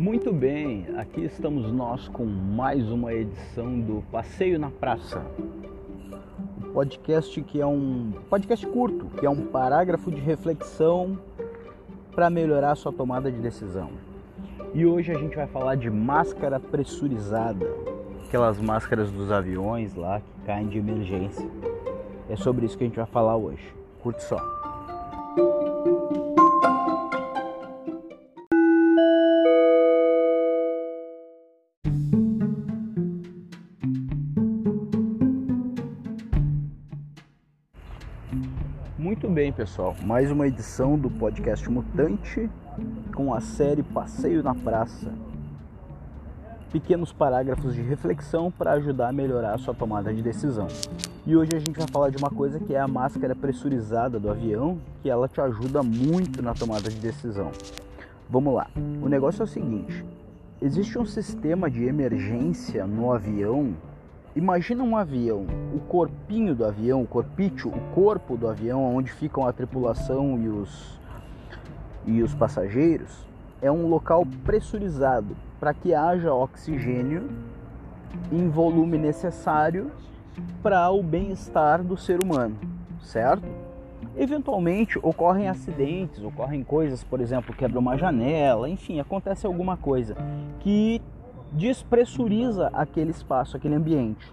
Muito bem, aqui estamos nós com mais uma edição do Passeio na Praça. Um podcast que é um podcast curto, que é um parágrafo de reflexão para melhorar a sua tomada de decisão. E hoje a gente vai falar de máscara pressurizada, aquelas máscaras dos aviões lá que caem de emergência. É sobre isso que a gente vai falar hoje. Curte só. Muito bem, pessoal. Mais uma edição do podcast Mutante com a série Passeio na Praça. Pequenos parágrafos de reflexão para ajudar a melhorar a sua tomada de decisão. E hoje a gente vai falar de uma coisa que é a máscara pressurizada do avião, que ela te ajuda muito na tomada de decisão. Vamos lá. O negócio é o seguinte: existe um sistema de emergência no avião Imagina um avião, o corpinho do avião, o corpício, o corpo do avião, onde ficam a tripulação e os, e os passageiros, é um local pressurizado para que haja oxigênio em volume necessário para o bem-estar do ser humano, certo? Eventualmente ocorrem acidentes, ocorrem coisas, por exemplo, quebra uma janela, enfim, acontece alguma coisa que despressuriza aquele espaço, aquele ambiente.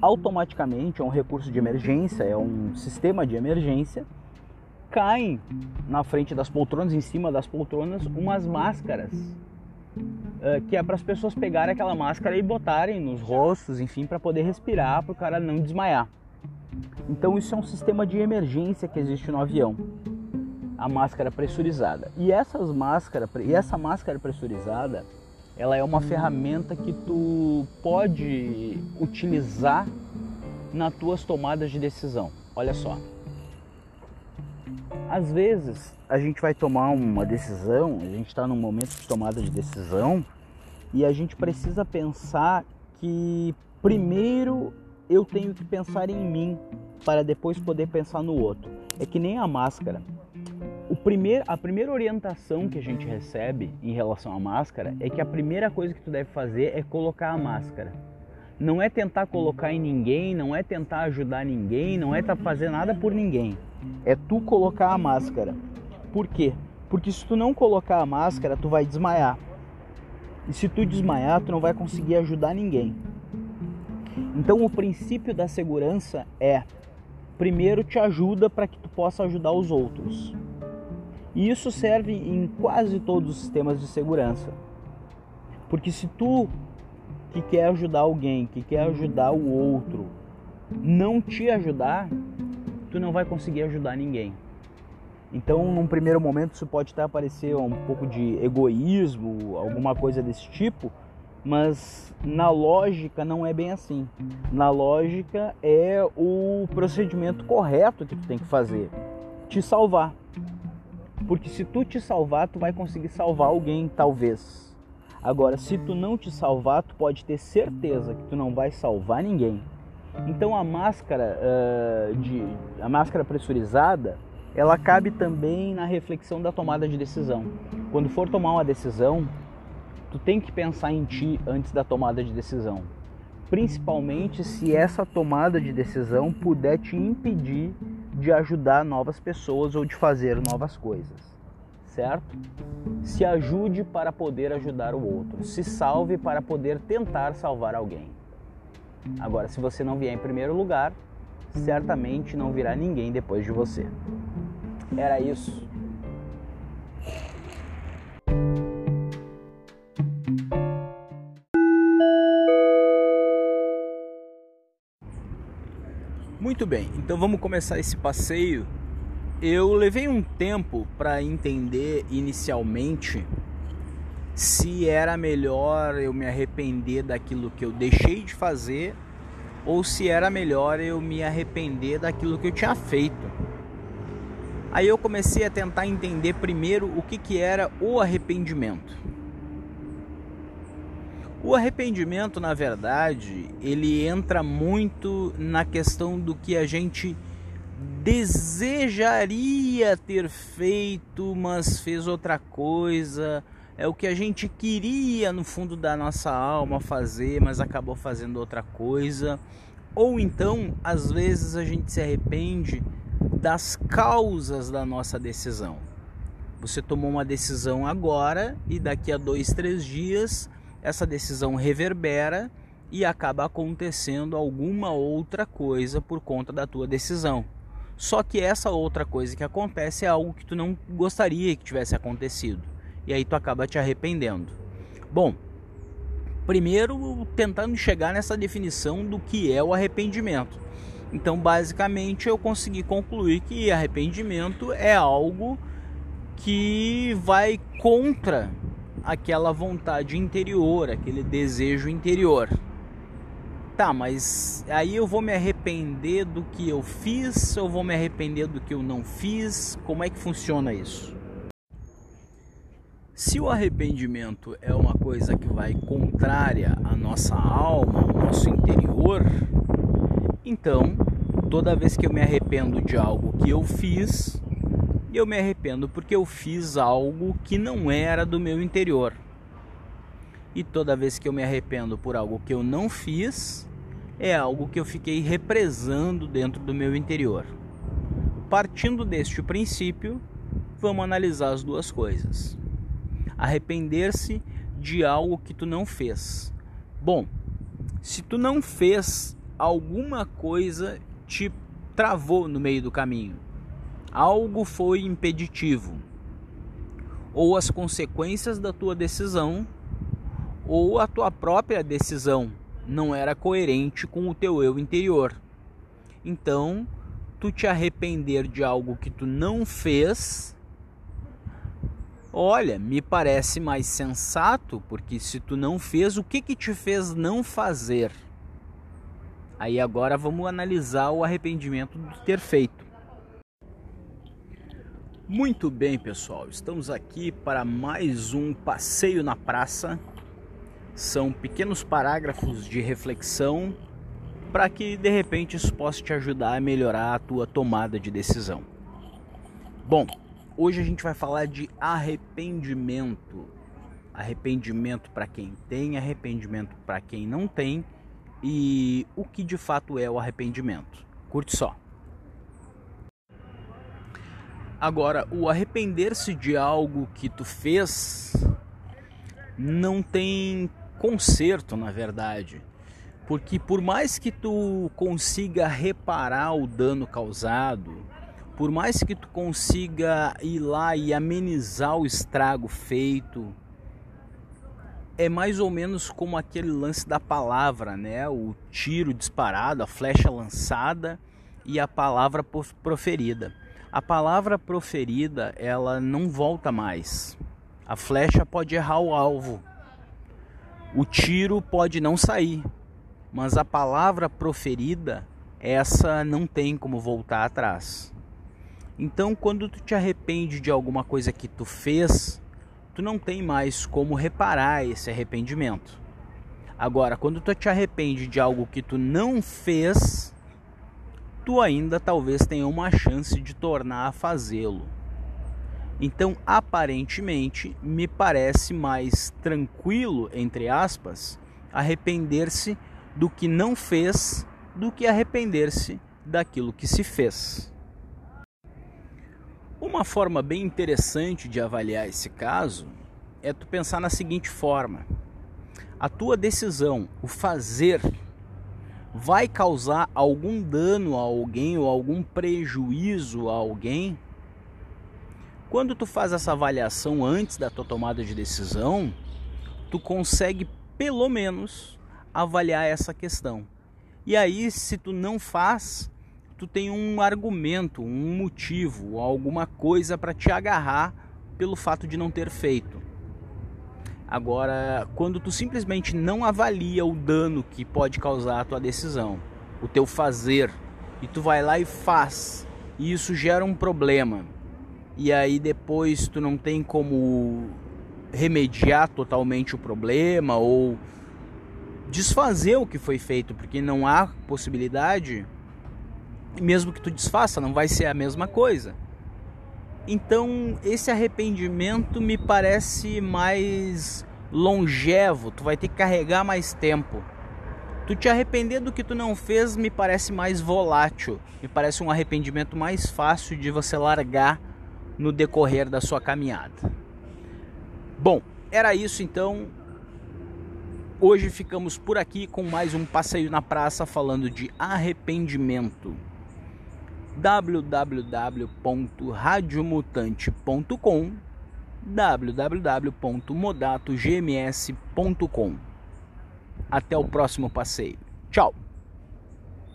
Automaticamente é um recurso de emergência, é um sistema de emergência. Caem na frente das poltronas, em cima das poltronas, umas máscaras uh, que é para as pessoas pegarem aquela máscara e botarem nos rostos, enfim, para poder respirar, para o cara não desmaiar. Então isso é um sistema de emergência que existe no avião, a máscara pressurizada. E essas máscaras, e essa máscara pressurizada, ela é uma ferramenta que tu pode utilizar nas tuas tomadas de decisão. Olha só. Às vezes a gente vai tomar uma decisão, a gente está num momento de tomada de decisão e a gente precisa pensar que primeiro eu tenho que pensar em mim para depois poder pensar no outro. É que nem a máscara o a primeira orientação que a gente recebe em relação à máscara é que a primeira coisa que tu deve fazer é colocar a máscara. Não é tentar colocar em ninguém, não é tentar ajudar ninguém, não é fazer nada por ninguém. É tu colocar a máscara. Por quê? Porque se tu não colocar a máscara, tu vai desmaiar. E se tu desmaiar, tu não vai conseguir ajudar ninguém. Então o princípio da segurança é primeiro te ajuda para que tu possa ajudar os outros. E isso serve em quase todos os sistemas de segurança. Porque se tu que quer ajudar alguém, que quer ajudar o outro, não te ajudar, tu não vai conseguir ajudar ninguém. Então, num primeiro momento, isso pode até parecer um pouco de egoísmo, alguma coisa desse tipo, mas na lógica não é bem assim. Na lógica é o procedimento correto que tu tem que fazer, te salvar. Porque se tu te salvar, tu vai conseguir salvar alguém, talvez. Agora, se tu não te salvar, tu pode ter certeza que tu não vai salvar ninguém. Então a máscara uh, de a máscara pressurizada, ela cabe também na reflexão da tomada de decisão. Quando for tomar uma decisão, tu tem que pensar em ti antes da tomada de decisão. Principalmente se essa tomada de decisão puder te impedir de ajudar novas pessoas ou de fazer novas coisas, certo? Se ajude para poder ajudar o outro, se salve para poder tentar salvar alguém. Agora, se você não vier em primeiro lugar, certamente não virá ninguém depois de você. Era isso. Muito bem, então vamos começar esse passeio. Eu levei um tempo para entender inicialmente se era melhor eu me arrepender daquilo que eu deixei de fazer ou se era melhor eu me arrepender daquilo que eu tinha feito. Aí eu comecei a tentar entender primeiro o que, que era o arrependimento. O arrependimento, na verdade, ele entra muito na questão do que a gente desejaria ter feito, mas fez outra coisa. é o que a gente queria no fundo da nossa alma fazer, mas acabou fazendo outra coisa. Ou então, às vezes a gente se arrepende das causas da nossa decisão. Você tomou uma decisão agora e daqui a dois, três dias essa decisão reverbera e acaba acontecendo alguma outra coisa por conta da tua decisão. Só que essa outra coisa que acontece é algo que tu não gostaria que tivesse acontecido. E aí tu acaba te arrependendo. Bom, primeiro tentando chegar nessa definição do que é o arrependimento. Então, basicamente, eu consegui concluir que arrependimento é algo que vai contra aquela vontade interior, aquele desejo interior. Tá, mas aí eu vou me arrepender do que eu fiz ou vou me arrepender do que eu não fiz? Como é que funciona isso? Se o arrependimento é uma coisa que vai contrária à nossa alma, ao nosso interior, então toda vez que eu me arrependo de algo que eu fiz, eu me arrependo porque eu fiz algo que não era do meu interior. E toda vez que eu me arrependo por algo que eu não fiz, é algo que eu fiquei represando dentro do meu interior. Partindo deste princípio, vamos analisar as duas coisas. Arrepender-se de algo que tu não fez. Bom, se tu não fez, alguma coisa te travou no meio do caminho algo foi impeditivo, ou as consequências da tua decisão, ou a tua própria decisão não era coerente com o teu eu interior. Então, tu te arrepender de algo que tu não fez, olha, me parece mais sensato, porque se tu não fez, o que que te fez não fazer? Aí agora vamos analisar o arrependimento de ter feito. Muito bem, pessoal, estamos aqui para mais um passeio na praça. São pequenos parágrafos de reflexão para que de repente isso possa te ajudar a melhorar a tua tomada de decisão. Bom, hoje a gente vai falar de arrependimento. Arrependimento para quem tem, arrependimento para quem não tem e o que de fato é o arrependimento. Curte só. Agora, o arrepender-se de algo que tu fez não tem conserto, na verdade. Porque por mais que tu consiga reparar o dano causado, por mais que tu consiga ir lá e amenizar o estrago feito, é mais ou menos como aquele lance da palavra, né? O tiro disparado, a flecha lançada e a palavra proferida a palavra proferida ela não volta mais. A flecha pode errar o alvo, o tiro pode não sair, mas a palavra proferida, essa não tem como voltar atrás. Então, quando tu te arrepende de alguma coisa que tu fez, tu não tem mais como reparar esse arrependimento. Agora, quando tu te arrepende de algo que tu não fez, tu ainda talvez tenha uma chance de tornar a fazê-lo. Então, aparentemente, me parece mais tranquilo, entre aspas, arrepender-se do que não fez do que arrepender-se daquilo que se fez. Uma forma bem interessante de avaliar esse caso é tu pensar na seguinte forma: a tua decisão, o fazer vai causar algum dano a alguém ou algum prejuízo a alguém, quando tu faz essa avaliação antes da tua tomada de decisão, tu consegue pelo menos avaliar essa questão. E aí, se tu não faz, tu tem um argumento, um motivo, alguma coisa para te agarrar pelo fato de não ter feito. Agora, quando tu simplesmente não avalia o dano que pode causar a tua decisão, o teu fazer, e tu vai lá e faz, e isso gera um problema, e aí depois tu não tem como remediar totalmente o problema ou desfazer o que foi feito, porque não há possibilidade, mesmo que tu desfaça, não vai ser a mesma coisa. Então, esse arrependimento me parece mais longevo, tu vai ter que carregar mais tempo. Tu te arrepender do que tu não fez me parece mais volátil, me parece um arrependimento mais fácil de você largar no decorrer da sua caminhada. Bom, era isso então. Hoje ficamos por aqui com mais um passeio na praça falando de arrependimento www.radiomutante.com www.modatogms.com Até o próximo passeio. Tchau!